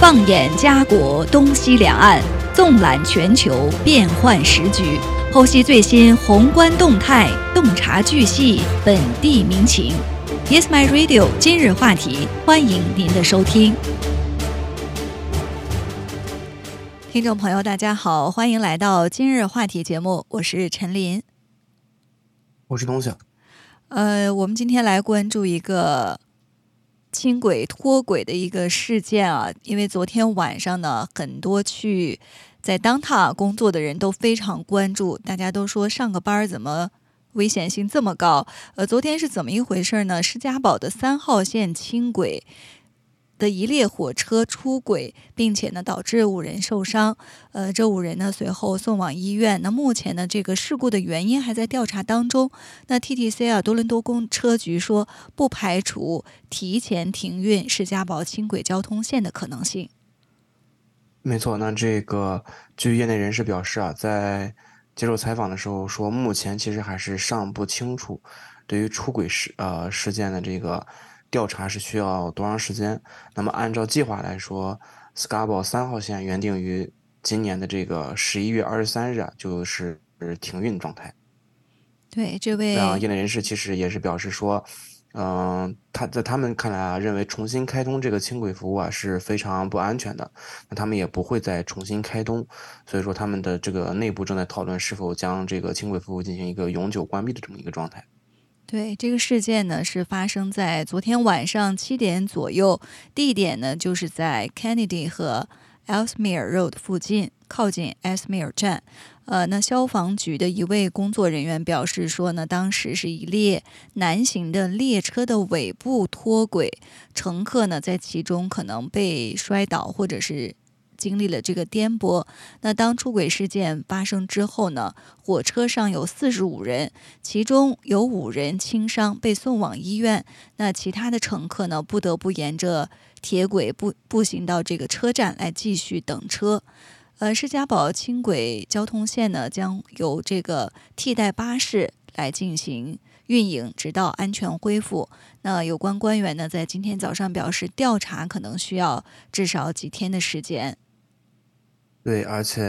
放眼家国东西两岸，纵览全球变幻时局，剖析最新宏观动态，洞察巨细本地民情。Yes, my radio。今日话题，欢迎您的收听。听众朋友，大家好，欢迎来到今日话题节目，我是陈琳，我是东晓。呃，我们今天来关注一个轻轨脱轨的一个事件啊，因为昨天晚上呢，很多去在当塔工作的人都非常关注，大家都说上个班怎么危险性这么高？呃，昨天是怎么一回事呢？施家堡的三号线轻轨。的一列火车出轨，并且呢导致五人受伤，呃，这五人呢随后送往医院。那目前呢这个事故的原因还在调查当中。那 TTC 啊多伦多公车局说不排除提前停运世家堡轻轨交通线的可能性。没错，那这个据业内人士表示啊，在接受采访的时候说，目前其实还是尚不清楚对于出轨事呃事件的这个。调查是需要多长时间？那么按照计划来说，Scarborough 三号线原定于今年的这个十一月二十三日啊，就是停运状态。对，这位啊业内人士其实也是表示说，嗯，他在他们看来啊，认为重新开通这个轻轨服务啊是非常不安全的，那他们也不会再重新开通，所以说他们的这个内部正在讨论是否将这个轻轨服务进行一个永久关闭的这么一个状态。对这个事件呢，是发生在昨天晚上七点左右，地点呢就是在 Kennedy 和 Elsmere Road 附近，靠近 Elsmere 站。呃，那消防局的一位工作人员表示说呢，当时是一列南行的列车的尾部脱轨，乘客呢在其中可能被摔倒或者是。经历了这个颠簸，那当出轨事件发生之后呢？火车上有四十五人，其中有五人轻伤，被送往医院。那其他的乘客呢？不得不沿着铁轨步步行到这个车站来继续等车。呃，施家堡轻轨交通线呢，将由这个替代巴士来进行运营，直到安全恢复。那有关官员呢，在今天早上表示，调查可能需要至少几天的时间。对，而且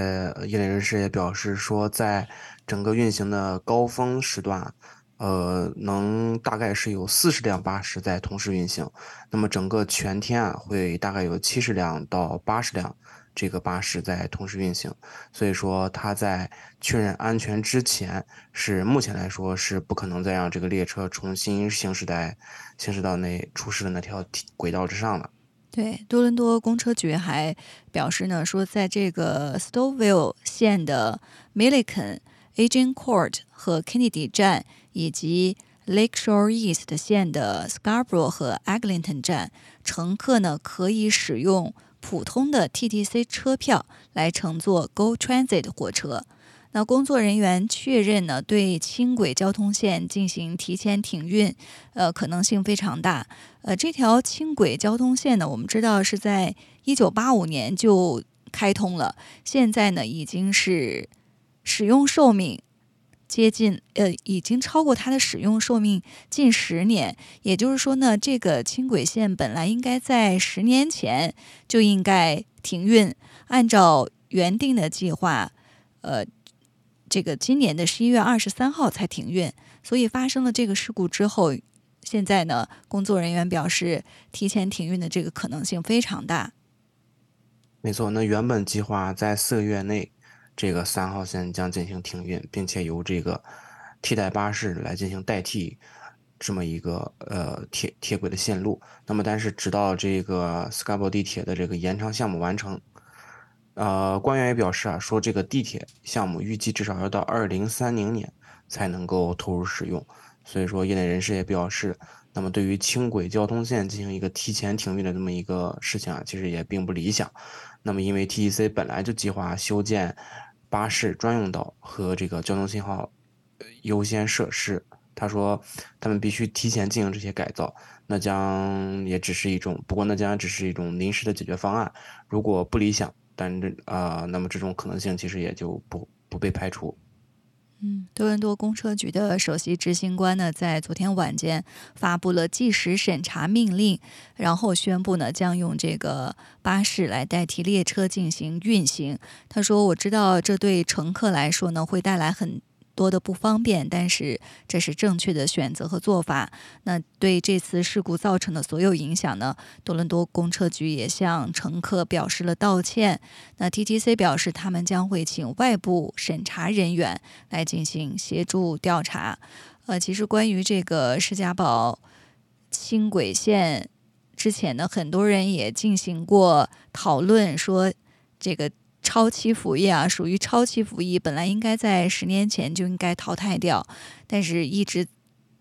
业内人士也表示说，在整个运行的高峰时段，呃，能大概是有四十辆巴士在同时运行。那么整个全天啊，会大概有七十辆到八十辆这个巴士在同时运行。所以说，他在确认安全之前，是目前来说是不可能再让这个列车重新行驶在行驶到那出事的那条轨道之上了。对，多伦多公车局还表示呢，说在这个 Stouffville 线的 Milliken、Agent Court 和 Kennedy 站，以及 Lakeshore East 线的 Scarborough 和 Eglinton 站，乘客呢可以使用普通的 TTC 车票来乘坐 Go Transit 火车。那工作人员确认呢，对轻轨交通线进行提前停运，呃，可能性非常大。呃，这条轻轨交通线呢，我们知道是在一九八五年就开通了，现在呢已经是使用寿命接近，呃，已经超过它的使用寿命近十年。也就是说呢，这个轻轨线本来应该在十年前就应该停运，按照原定的计划，呃。这个今年的十一月二十三号才停运，所以发生了这个事故之后，现在呢，工作人员表示提前停运的这个可能性非常大。没错，那原本计划在四个月内，这个三号线将进行停运，并且由这个替代巴士来进行代替这么一个呃铁铁轨的线路。那么，但是直到这个 s c a b o 地铁的这个延长项目完成。呃，官员也表示啊，说这个地铁项目预计至少要到二零三零年才能够投入使用，所以说业内人士也表示，那么对于轻轨交通线进行一个提前停运的这么一个事情啊，其实也并不理想。那么因为 TTC 本来就计划修建巴士专用道和这个交通信号优先设施，他说他们必须提前进行这些改造，那将也只是一种，不过那将只是一种临时的解决方案，如果不理想。但这啊，那么这种可能性其实也就不不被排除。嗯，多伦多公车局的首席执行官呢，在昨天晚间发布了即时审查命令，然后宣布呢，将用这个巴士来代替列车进行运行。他说：“我知道这对乘客来说呢，会带来很。”多的不方便，但是这是正确的选择和做法。那对这次事故造成的所有影响呢？多伦多公车局也向乘客表示了道歉。那 TTC 表示，他们将会请外部审查人员来进行协助调查。呃，其实关于这个施加堡轻轨线，之前呢，很多人也进行过讨论，说这个。超期服役啊，属于超期服役，本来应该在十年前就应该淘汰掉，但是一直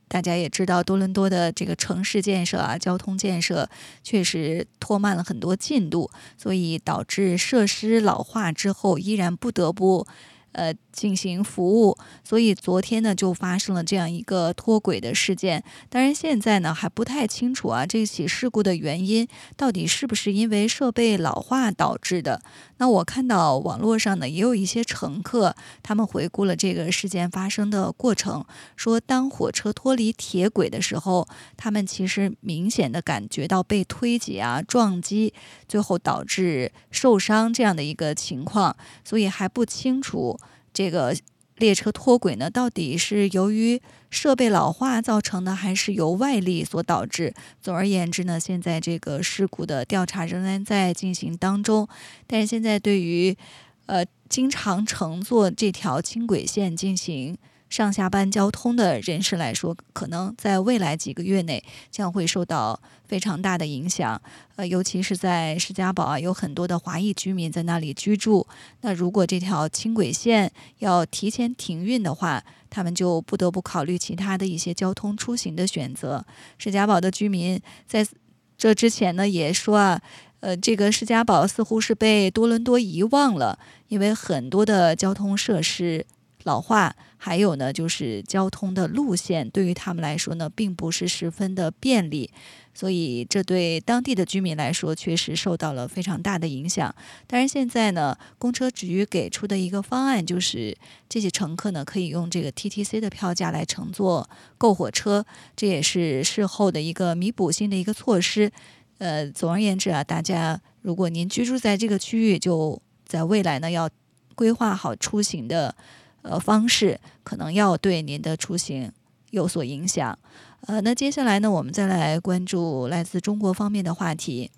大家也知道，多伦多的这个城市建设啊，交通建设确实拖慢了很多进度，所以导致设施老化之后，依然不得不。呃，进行服务，所以昨天呢就发生了这样一个脱轨的事件。当然，现在呢还不太清楚啊，这起事故的原因到底是不是因为设备老化导致的？那我看到网络上呢也有一些乘客，他们回顾了这个事件发生的过程，说当火车脱离铁轨的时候，他们其实明显的感觉到被推挤啊、撞击，最后导致受伤这样的一个情况，所以还不清楚。这个列车脱轨呢，到底是由于设备老化造成的，还是由外力所导致？总而言之呢，现在这个事故的调查仍然在进行当中。但是现在对于，呃，经常乘坐这条轻轨线进行。上下班交通的人士来说，可能在未来几个月内将会受到非常大的影响。呃，尤其是在施加堡啊，有很多的华裔居民在那里居住。那如果这条轻轨线要提前停运的话，他们就不得不考虑其他的一些交通出行的选择。施加堡的居民在这之前呢，也说啊，呃，这个施加堡似乎是被多伦多遗忘了，因为很多的交通设施。老化，还有呢，就是交通的路线对于他们来说呢，并不是十分的便利，所以这对当地的居民来说确实受到了非常大的影响。但是，现在呢，公车局给出的一个方案就是，这些乘客呢可以用这个 TTC 的票价来乘坐购火车，这也是事后的一个弥补性的一个措施。呃，总而言之啊，大家如果您居住在这个区域，就在未来呢要规划好出行的。呃，方式可能要对您的出行有所影响。呃，那接下来呢，我们再来关注来自中国方面的话题。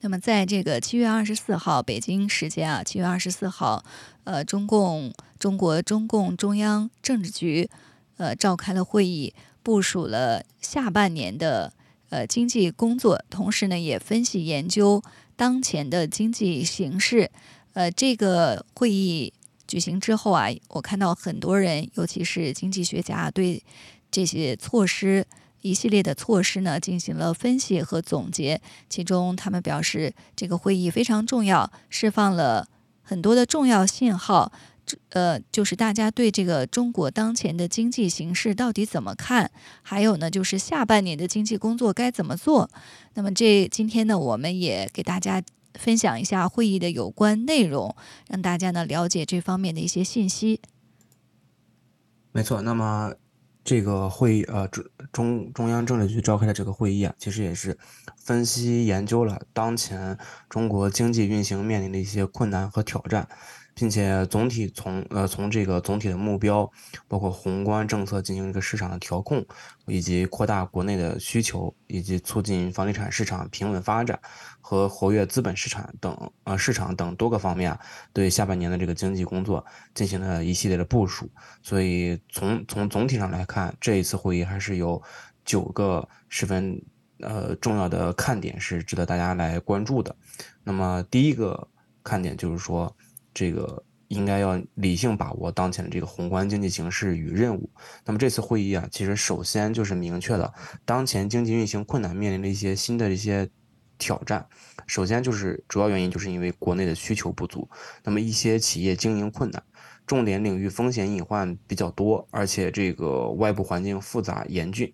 那么，在这个七月二十四号北京时间啊，七月二十四号，呃，中共中国中共中央政治局呃召开了会议，部署了下半年的呃经济工作，同时呢，也分析研究当前的经济形势。呃，这个会议。举行之后啊，我看到很多人，尤其是经济学家，对这些措施一系列的措施呢进行了分析和总结。其中，他们表示这个会议非常重要，释放了很多的重要信号。这呃，就是大家对这个中国当前的经济形势到底怎么看？还有呢，就是下半年的经济工作该怎么做？那么，这今天呢，我们也给大家。分享一下会议的有关内容，让大家呢了解这方面的一些信息。没错，那么这个会议呃中中中央政治局召开的这个会议啊，其实也是分析研究了当前中国经济运行面临的一些困难和挑战。并且总体从呃从这个总体的目标，包括宏观政策进行一个市场的调控，以及扩大国内的需求，以及促进房地产市场平稳发展和活跃资本市场等呃市场等多个方面，对下半年的这个经济工作进行了一系列的部署。所以从从总体上来看，这一次会议还是有九个十分呃重要的看点是值得大家来关注的。那么第一个看点就是说。这个应该要理性把握当前的这个宏观经济形势与任务。那么这次会议啊，其实首先就是明确了当前经济运行困难面临的一些新的一些挑战。首先就是主要原因就是因为国内的需求不足，那么一些企业经营困难，重点领域风险隐患比较多，而且这个外部环境复杂严峻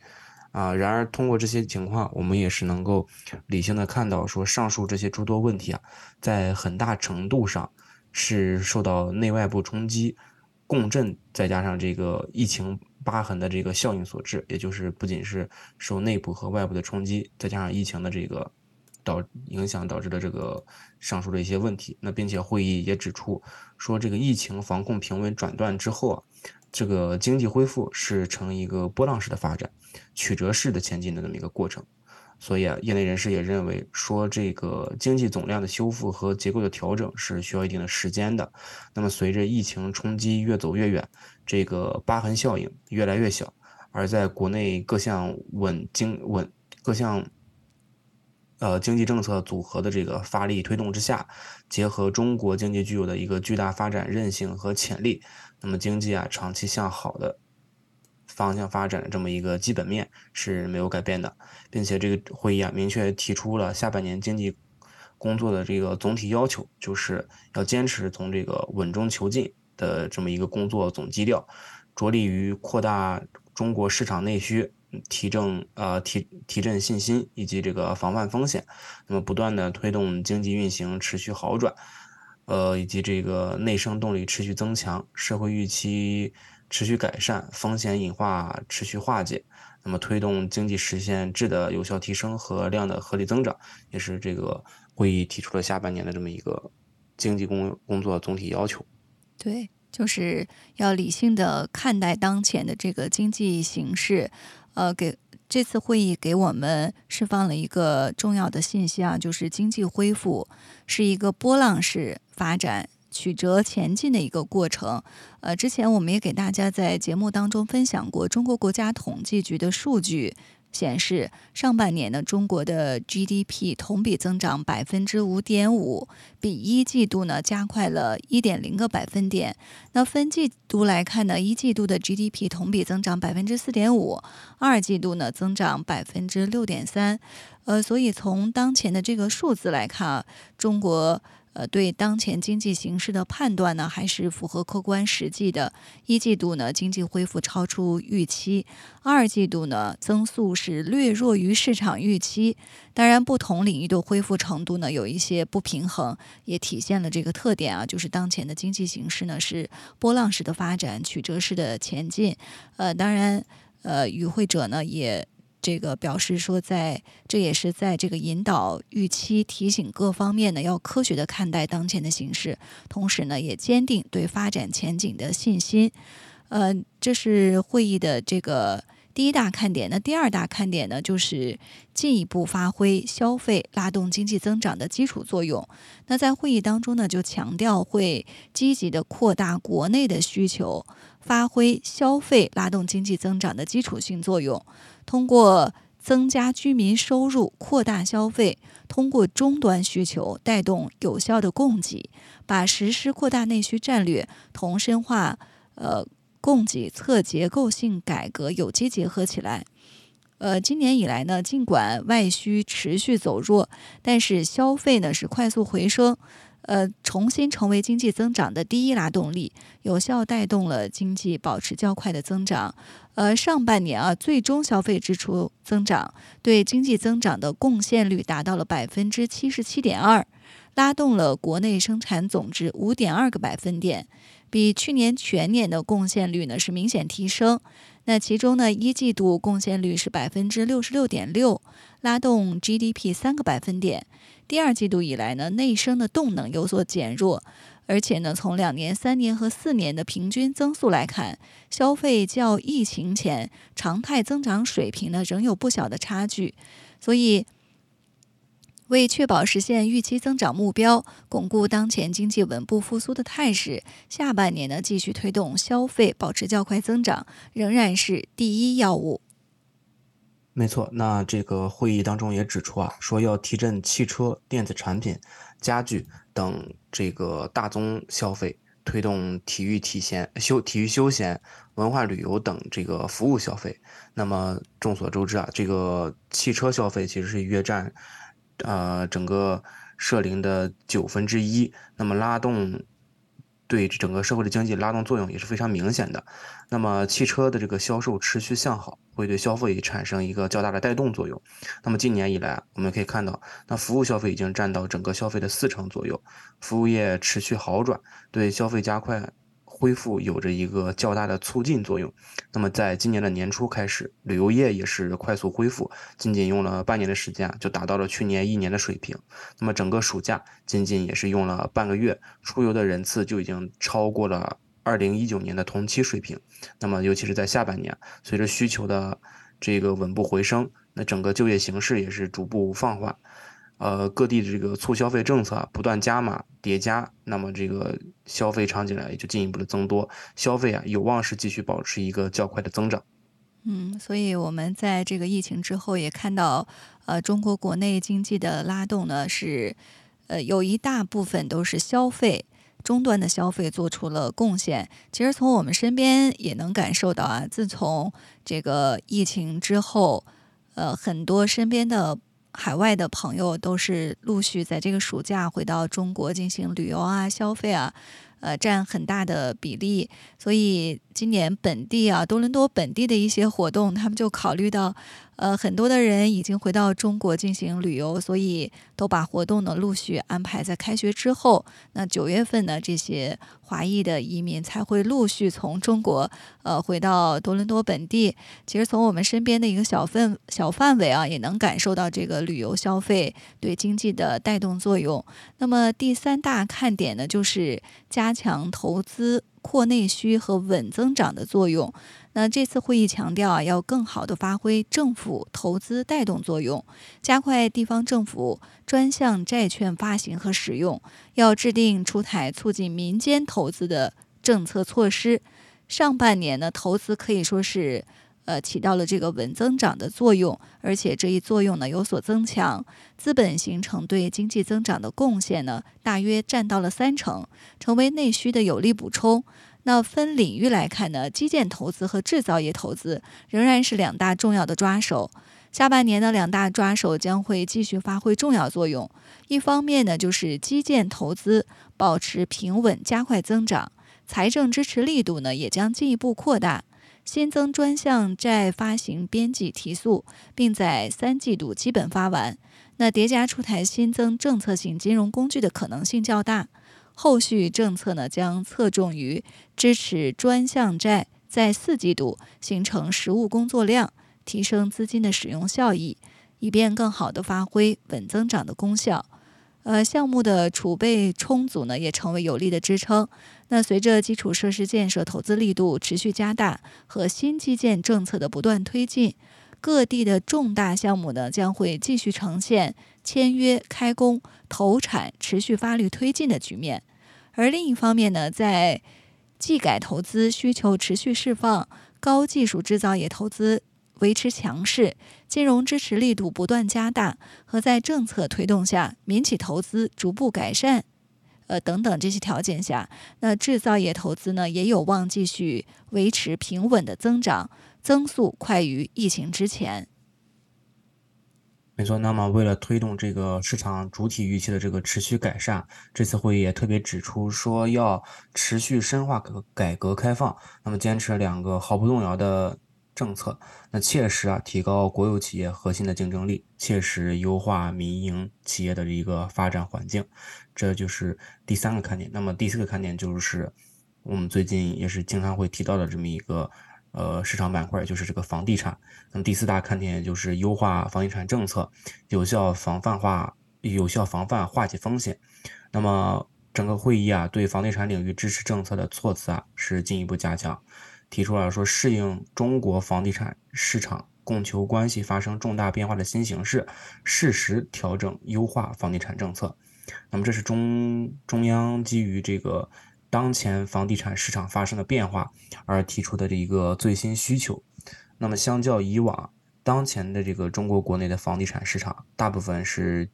啊。然而通过这些情况，我们也是能够理性的看到，说上述这些诸多问题啊，在很大程度上。是受到内外部冲击，共振，再加上这个疫情疤痕的这个效应所致，也就是不仅是受内部和外部的冲击，再加上疫情的这个导影响导致的这个上述的一些问题。那并且会议也指出说，这个疫情防控平稳转段之后啊，这个经济恢复是呈一个波浪式的发展，曲折式的前进的这么一个过程。所以啊，业内人士也认为说，这个经济总量的修复和结构的调整是需要一定的时间的。那么，随着疫情冲击越走越远，这个疤痕效应越来越小，而在国内各项稳经稳各项呃经济政策组合的这个发力推动之下，结合中国经济具有的一个巨大发展韧性和潜力，那么经济啊长期向好的。方向发展的这么一个基本面是没有改变的，并且这个会议啊明确提出了下半年经济工作的这个总体要求，就是要坚持从这个稳中求进的这么一个工作总基调，着力于扩大中国市场内需，提振呃提提振信心以及这个防范风险，那么不断的推动经济运行持续好转，呃以及这个内生动力持续增强，社会预期。持续改善风险隐化，持续化解，那么推动经济实现质的有效提升和量的合理增长，也是这个会议提出了下半年的这么一个经济工工作总体要求。对，就是要理性的看待当前的这个经济形势。呃，给这次会议给我们释放了一个重要的信息啊，就是经济恢复是一个波浪式发展。曲折前进的一个过程。呃，之前我们也给大家在节目当中分享过，中国国家统计局的数据显示，上半年呢，中国的 GDP 同比增长百分之五点五，比一季度呢加快了一点零个百分点。那分季度来看呢，一季度的 GDP 同比增长百分之四点五，二季度呢增长百分之六点三。呃，所以从当前的这个数字来看，中国。呃，对当前经济形势的判断呢，还是符合客观实际的。一季度呢，经济恢复超出预期；二季度呢，增速是略弱于市场预期。当然，不同领域的恢复程度呢，有一些不平衡，也体现了这个特点啊，就是当前的经济形势呢是波浪式的发展，曲折式的前进。呃，当然，呃，与会者呢也。这个表示说，在这也是在这个引导预期，提醒各方面呢要科学的看待当前的形势，同时呢也坚定对发展前景的信心。呃，这是会议的这个第一大看点。那第二大看点呢，就是进一步发挥消费拉动经济增长的基础作用。那在会议当中呢，就强调会积极的扩大国内的需求，发挥消费拉动经济增长的基础性作用。通过增加居民收入、扩大消费，通过终端需求带动有效的供给，把实施扩大内需战略同深化呃供给侧结构性改革有机结合起来。呃，今年以来呢，尽管外需持续走弱，但是消费呢是快速回升。呃，重新成为经济增长的第一拉动力，有效带动了经济保持较快的增长。呃，上半年啊，最终消费支出增长对经济增长的贡献率达到了百分之七十七点二，拉动了国内生产总值五点二个百分点，比去年全年的贡献率呢是明显提升。那其中呢，一季度贡献率是百分之六十六点六，拉动 GDP 三个百分点。第二季度以来呢，内生的动能有所减弱，而且呢，从两年、三年和四年的平均增速来看，消费较疫情前常态增长水平呢仍有不小的差距。所以，为确保实现预期增长目标，巩固当前经济稳步复苏的态势，下半年呢继续推动消费保持较快增长，仍然是第一要务。没错，那这个会议当中也指出啊，说要提振汽车、电子产品、家具等这个大宗消费，推动体育体闲休、体育休闲、文化旅游等这个服务消费。那么众所周知啊，这个汽车消费其实是约占呃整个社零的九分之一，那么拉动。对整个社会的经济拉动作用也是非常明显的。那么汽车的这个销售持续向好，会对消费产生一个较大的带动作用。那么今年以来，我们可以看到，那服务消费已经占到整个消费的四成左右，服务业持续好转，对消费加快。恢复有着一个较大的促进作用。那么在今年的年初开始，旅游业也是快速恢复，仅仅用了半年的时间就达到了去年一年的水平。那么整个暑假仅仅也是用了半个月，出游的人次就已经超过了二零一九年的同期水平。那么尤其是在下半年，随着需求的这个稳步回升，那整个就业形势也是逐步放缓。呃，各地的这个促消费政策不断加码叠加，那么这个消费场景呢也就进一步的增多，消费啊有望是继续保持一个较快的增长。嗯，所以我们在这个疫情之后也看到，呃，中国国内经济的拉动呢是，呃，有一大部分都是消费终端的消费做出了贡献。其实从我们身边也能感受到啊，自从这个疫情之后，呃，很多身边的。海外的朋友都是陆续在这个暑假回到中国进行旅游啊、消费啊，呃，占很大的比例。所以今年本地啊，多伦多本地的一些活动，他们就考虑到。呃，很多的人已经回到中国进行旅游，所以都把活动呢陆续安排在开学之后。那九月份呢，这些华裔的移民才会陆续从中国呃回到多伦多本地。其实从我们身边的一个小份小范围啊，也能感受到这个旅游消费对经济的带动作用。那么第三大看点呢，就是加强投资。扩内需和稳增长的作用。那这次会议强调啊，要更好的发挥政府投资带动作用，加快地方政府专项债券发行和使用，要制定出台促进民间投资的政策措施。上半年呢，投资可以说是。呃，起到了这个稳增长的作用，而且这一作用呢有所增强，资本形成对经济增长的贡献呢，大约占到了三成，成为内需的有力补充。那分领域来看呢，基建投资和制造业投资仍然是两大重要的抓手。下半年的两大抓手将会继续发挥重要作用。一方面呢，就是基建投资保持平稳，加快增长，财政支持力度呢也将进一步扩大。新增专项债发行边际提速，并在三季度基本发完。那叠加出台新增政策性金融工具的可能性较大。后续政策呢，将侧重于支持专项债在四季度形成实物工作量，提升资金的使用效益，以便更好地发挥稳增长的功效。呃，项目的储备充足呢，也成为有力的支撑。那随着基础设施建设投资力度持续加大和新基建政策的不断推进，各地的重大项目呢将会继续呈现签约、开工、投产持续发力推进的局面。而另一方面呢，在技改投资需求持续释放，高技术制造业投资。维持强势，金融支持力度不断加大，和在政策推动下，民企投资逐步改善，呃等等这些条件下，那制造业投资呢也有望继续维持平稳的增长，增速快于疫情之前。没错，那么为了推动这个市场主体预期的这个持续改善，这次会议也特别指出说要持续深化改革开放，那么坚持两个毫不动摇的。政策，那切实啊提高国有企业核心的竞争力，切实优化民营企业的一个发展环境，这就是第三个看点。那么第四个看点就是我们最近也是经常会提到的这么一个呃市场板块，就是这个房地产。那么第四大看点就是优化房地产政策，有效防范化，有效防范化解风险。那么整个会议啊对房地产领域支持政策的措辞啊是进一步加强。提出了说，适应中国房地产市场供求关系发生重大变化的新形势，适时调整优化房地产政策。那么，这是中中央基于这个当前房地产市场发生的变化而提出的这一个最新需求。那么，相较以往，当前的这个中国国内的房地产市场，大部分是。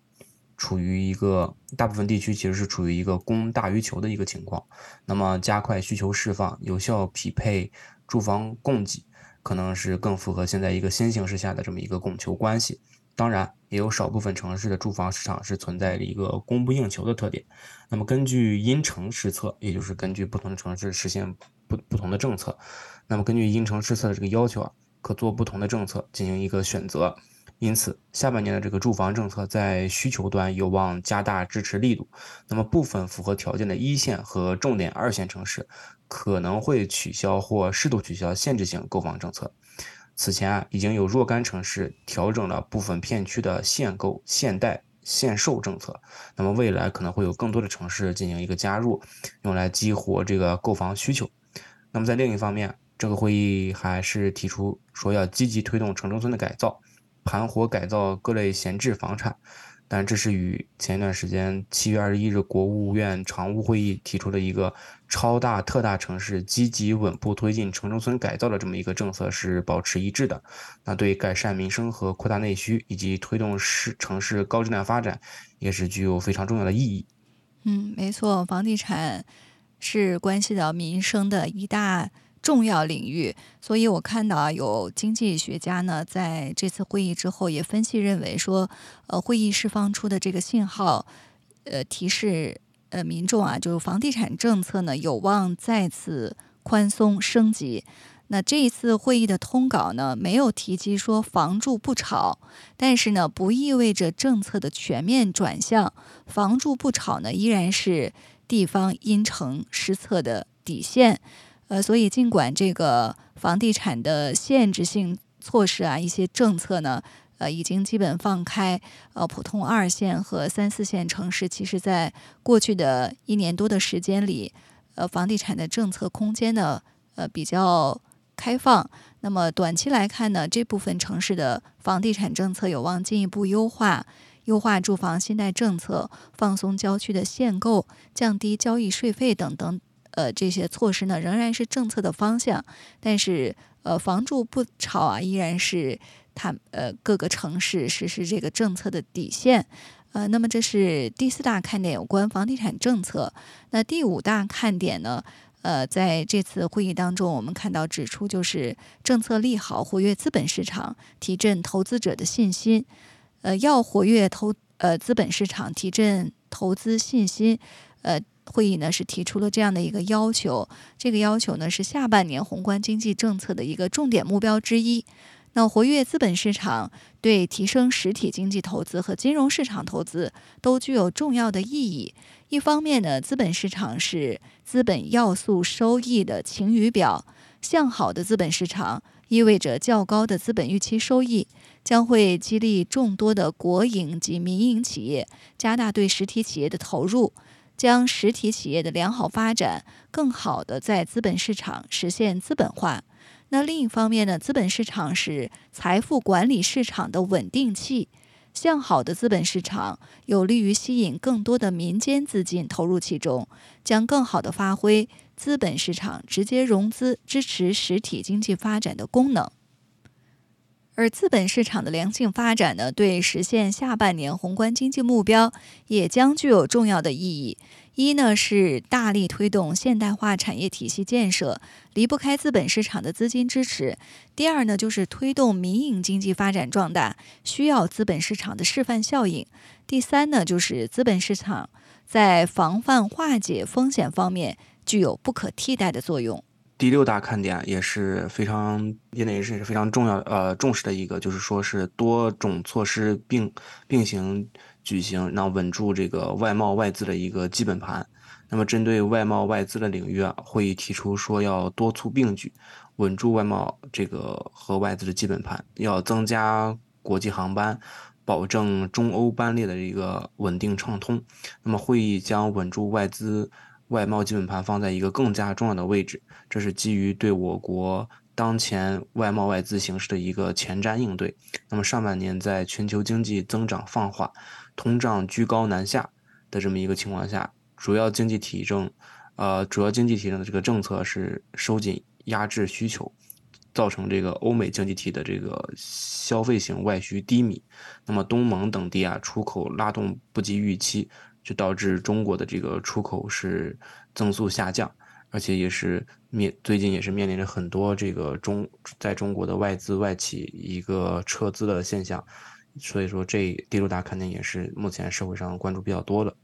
处于一个大部分地区其实是处于一个供大于求的一个情况，那么加快需求释放，有效匹配住房供给，可能是更符合现在一个新形势下的这么一个供求关系。当然，也有少部分城市的住房市场是存在着一个供不应求的特点。那么根据因城施策，也就是根据不同的城市实现不不同的政策，那么根据因城施策的这个要求啊，可做不同的政策进行一个选择。因此，下半年的这个住房政策在需求端有望加大支持力度。那么，部分符合条件的一线和重点二线城市可能会取消或适度取消限制性购房政策。此前啊，已经有若干城市调整了部分片区的限购、限贷、限售政策。那么，未来可能会有更多的城市进行一个加入，用来激活这个购房需求。那么，在另一方面，这个会议还是提出说要积极推动城中村的改造。盘活改造各类闲置房产，但这是与前一段时间七月二十一日国务院常务会议提出的一个超大特大城市积极稳步推进城中村改造的这么一个政策是保持一致的。那对改善民生和扩大内需，以及推动市城市高质量发展，也是具有非常重要的意义。嗯，没错，房地产是关系到民生的一大。重要领域，所以我看到啊，有经济学家呢在这次会议之后也分析认为说，呃，会议释放出的这个信号，呃，提示呃民众啊，就是房地产政策呢有望再次宽松升级。那这一次会议的通稿呢没有提及说房住不炒，但是呢不意味着政策的全面转向，房住不炒呢依然是地方因城施策的底线。呃，所以尽管这个房地产的限制性措施啊，一些政策呢，呃，已经基本放开，呃，普通二线和三四线城市，其实在过去的一年多的时间里，呃，房地产的政策空间呢，呃，比较开放。那么短期来看呢，这部分城市的房地产政策有望进一步优化，优化住房信贷政策，放松郊区的限购，降低交易税费等等。呃，这些措施呢仍然是政策的方向，但是呃，房住不炒啊，依然是它呃各个城市实施这个政策的底线。呃，那么这是第四大看点，有关房地产政策。那第五大看点呢？呃，在这次会议当中，我们看到指出就是政策利好，活跃资本市场，提振投资者的信心。呃，要活跃投呃资本市场，提振投资信心。呃。会议呢是提出了这样的一个要求，这个要求呢是下半年宏观经济政策的一个重点目标之一。那活跃资本市场对提升实体经济投资和金融市场投资都具有重要的意义。一方面呢，资本市场是资本要素收益的晴雨表，向好的资本市场意味着较高的资本预期收益，将会激励众多的国营及民营企业加大对实体企业的投入。将实体企业的良好发展，更好的在资本市场实现资本化。那另一方面呢，资本市场是财富管理市场的稳定器，向好的资本市场有利于吸引更多的民间资金投入其中，将更好的发挥资本市场直接融资支持实体经济发展的功能。而资本市场的良性发展呢，对实现下半年宏观经济目标也将具有重要的意义。一呢是大力推动现代化产业体系建设，离不开资本市场的资金支持；第二呢就是推动民营经济发展壮大，需要资本市场的示范效应；第三呢就是资本市场在防范化解风险方面具有不可替代的作用。第六大看点也是非常业内人士也是非常重要呃重视的一个，就是说是多种措施并并行举行，让稳住这个外贸外资的一个基本盘。那么针对外贸外资的领域啊，会议提出说要多促并举，稳住外贸这个和外资的基本盘，要增加国际航班，保证中欧班列的一个稳定畅通。那么会议将稳住外资。外贸基本盘放在一个更加重要的位置，这是基于对我国当前外贸外资形势的一个前瞻应对。那么上半年在全球经济增长放缓、通胀居高难下的这么一个情况下，主要经济体政，呃，主要经济体政的这个政策是收紧压制需求，造成这个欧美经济体的这个消费型外需低迷。那么东盟等地啊，出口拉动不及预期。就导致中国的这个出口是增速下降，而且也是面最近也是面临着很多这个中在中国的外资外企一个撤资的现象，所以说这第六大肯定也是目前社会上关注比较多的。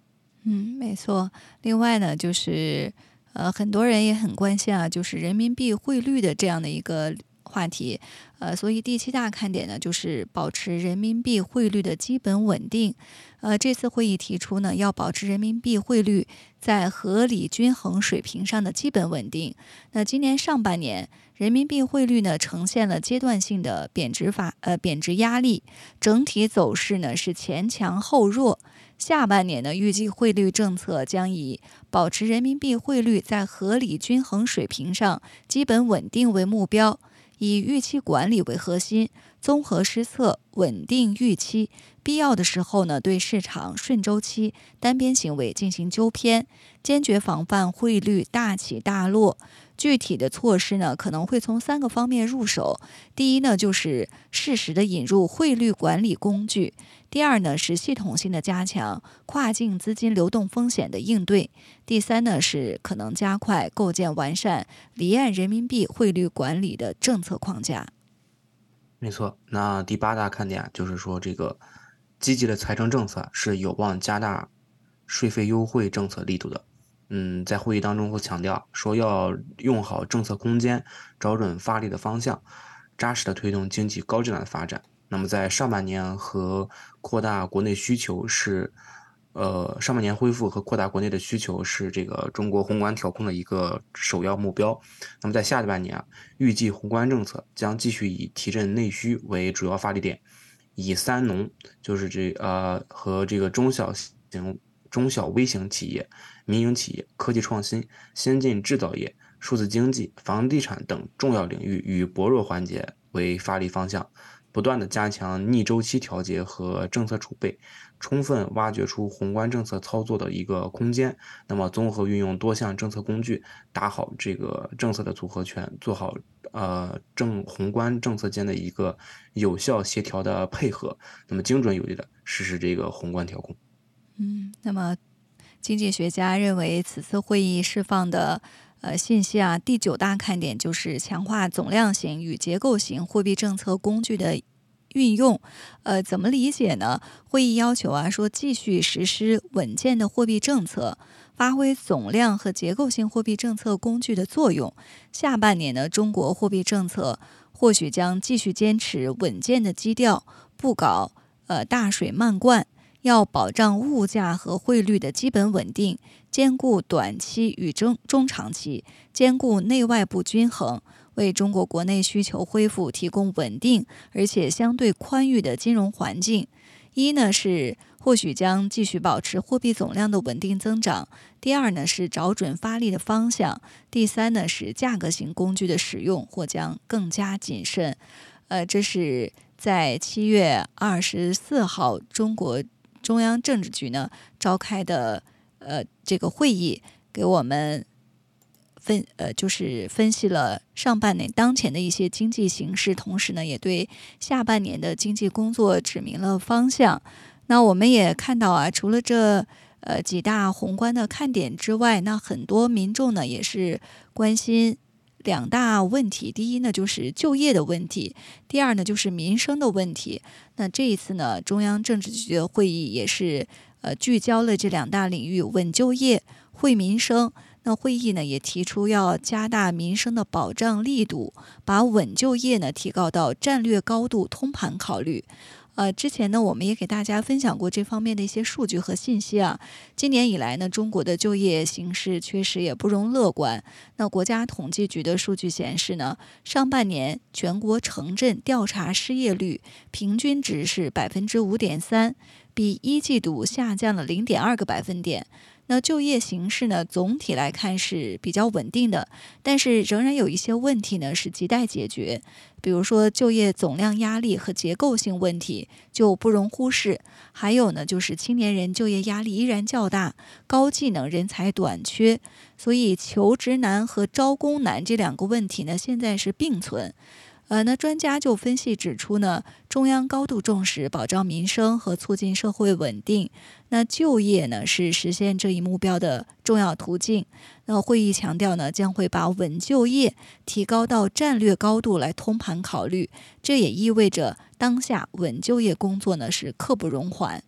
嗯，没错。另外呢，就是呃很多人也很关心啊，就是人民币汇率的这样的一个。话题。呃，所以第七大看点呢，就是保持人民币汇率的基本稳定。呃，这次会议提出呢，要保持人民币汇率在合理均衡水平上的基本稳定。那今年上半年，人民币汇率呢呈现了阶段性的贬值法呃贬值压力，整体走势呢是前强后弱。下半年呢，预计汇率政策将以保持人民币汇率在合理均衡水平上基本稳定为目标。以预期管理为核心，综合施策，稳定预期。必要的时候呢，对市场顺周期、单边行为进行纠偏，坚决防范汇率大起大落。具体的措施呢，可能会从三个方面入手。第一呢，就是适时的引入汇率管理工具；第二呢，是系统性的加强跨境资金流动风险的应对；第三呢，是可能加快构建完善离岸人民币汇率管理的政策框架。没错，那第八大看点就是说，这个积极的财政政策是有望加大税费优惠政策力度的。嗯，在会议当中会强调说，要用好政策空间，找准发力的方向，扎实的推动经济高质量的发展。那么在上半年和扩大国内需求是，呃，上半年恢复和扩大国内的需求是这个中国宏观调控的一个首要目标。那么在下半年啊，预计宏观政策将继续以提振内需为主要发力点，以三农就是这呃和这个中小型。中小微型企业、民营企业、科技创新、先进制造业、数字经济、房地产等重要领域与薄弱环节为发力方向，不断的加强逆周期调节和政策储备，充分挖掘出宏观政策操作的一个空间。那么，综合运用多项政策工具，打好这个政策的组合拳，做好呃政宏观政策间的一个有效协调的配合，那么精准有力的实施这个宏观调控。嗯，那么经济学家认为，此次会议释放的呃信息啊，第九大看点就是强化总量型与结构型货币政策工具的运用。呃，怎么理解呢？会议要求啊，说继续实施稳健的货币政策，发挥总量和结构性货币政策工具的作用。下半年呢，中国货币政策或许将继续坚持稳健的基调，不搞呃大水漫灌。要保障物价和汇率的基本稳定，兼顾短期与中中长期，兼顾内外部均衡，为中国国内需求恢复提供稳定而且相对宽裕的金融环境。一呢是或许将继续保持货币总量的稳定增长；第二呢是找准发力的方向；第三呢是价格型工具的使用或将更加谨慎。呃，这是在七月二十四号中国。中央政治局呢召开的呃这个会议，给我们分呃就是分析了上半年当前的一些经济形势，同时呢也对下半年的经济工作指明了方向。那我们也看到啊，除了这呃几大宏观的看点之外，那很多民众呢也是关心。两大问题，第一呢就是就业的问题，第二呢就是民生的问题。那这一次呢，中央政治局的会议也是呃聚焦了这两大领域，稳就业、惠民生。那会议呢也提出要加大民生的保障力度，把稳就业呢提高到战略高度，通盘考虑。呃，之前呢，我们也给大家分享过这方面的一些数据和信息啊。今年以来呢，中国的就业形势确实也不容乐观。那国家统计局的数据显示呢，上半年全国城镇调查失业率平均值是百分之五点三，比一季度下降了零点二个百分点。那就业形势呢，总体来看是比较稳定的，但是仍然有一些问题呢是亟待解决，比如说就业总量压力和结构性问题就不容忽视，还有呢就是青年人就业压力依然较大，高技能人才短缺，所以求职难和招工难这两个问题呢现在是并存。呃，那专家就分析指出呢，中央高度重视保障民生和促进社会稳定，那就业呢是实现这一目标的重要途径。那会议强调呢，将会把稳就业提高到战略高度来通盘考虑，这也意味着当下稳就业工作呢是刻不容缓。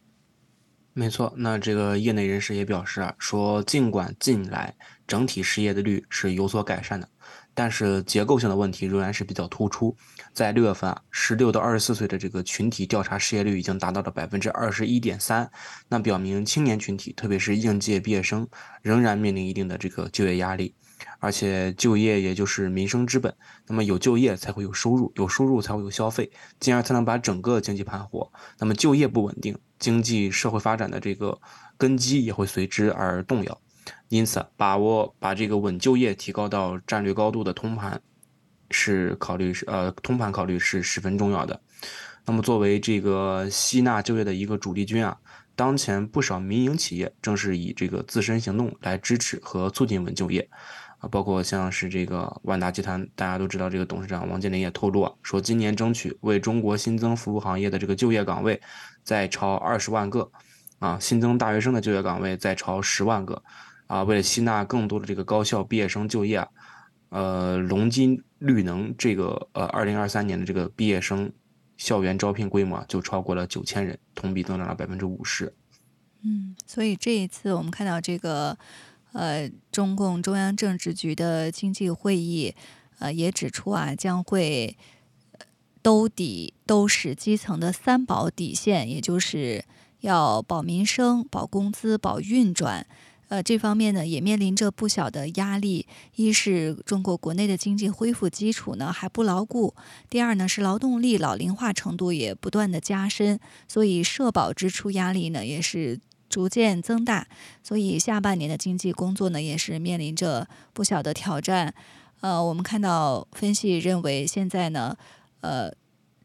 没错，那这个业内人士也表示啊，说尽管近来整体失业的率是有所改善的。但是结构性的问题仍然是比较突出。在六月份啊，十六到二十四岁的这个群体调查失业率已经达到了百分之二十一点三，那表明青年群体，特别是应届毕业生，仍然面临一定的这个就业压力。而且就业也就是民生之本，那么有就业才会有收入，有收入才会有消费，进而才能把整个经济盘活。那么就业不稳定，经济社会发展的这个根基也会随之而动摇。因此，把握把这个稳就业提高到战略高度的通盘，是考虑是呃通盘考虑是十分重要的。那么，作为这个吸纳就业的一个主力军啊，当前不少民营企业正是以这个自身行动来支持和促进稳就业啊，包括像是这个万达集团，大家都知道这个董事长王健林也透露啊，说今年争取为中国新增服务行业的这个就业岗位再超二十万个啊，新增大学生的就业岗位再超十万个。啊，为了吸纳更多的这个高校毕业生就业，呃，龙金绿能这个呃，二零二三年的这个毕业生校园招聘规模就超过了九千人，同比增长了百分之五十。嗯，所以这一次我们看到这个呃，中共中央政治局的经济会议呃，也指出啊，将会兜底兜实基层的三保底线，也就是要保民生、保工资、保运转。呃，这方面呢也面临着不小的压力。一是中国国内的经济恢复基础呢还不牢固；第二呢是劳动力老龄化程度也不断的加深，所以社保支出压力呢也是逐渐增大。所以下半年的经济工作呢也是面临着不小的挑战。呃，我们看到分析认为，现在呢，呃。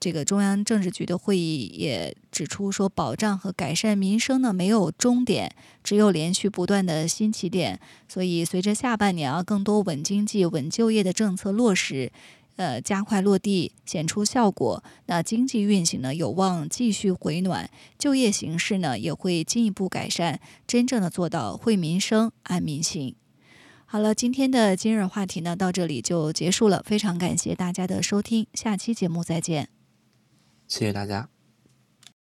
这个中央政治局的会议也指出说，保障和改善民生呢没有终点，只有连续不断的新起点。所以，随着下半年啊更多稳经济、稳就业的政策落实，呃加快落地，显出效果，那经济运行呢有望继续回暖，就业形势呢也会进一步改善，真正的做到惠民生、安民心。好了，今天的今日话题呢到这里就结束了，非常感谢大家的收听，下期节目再见。谢谢大家。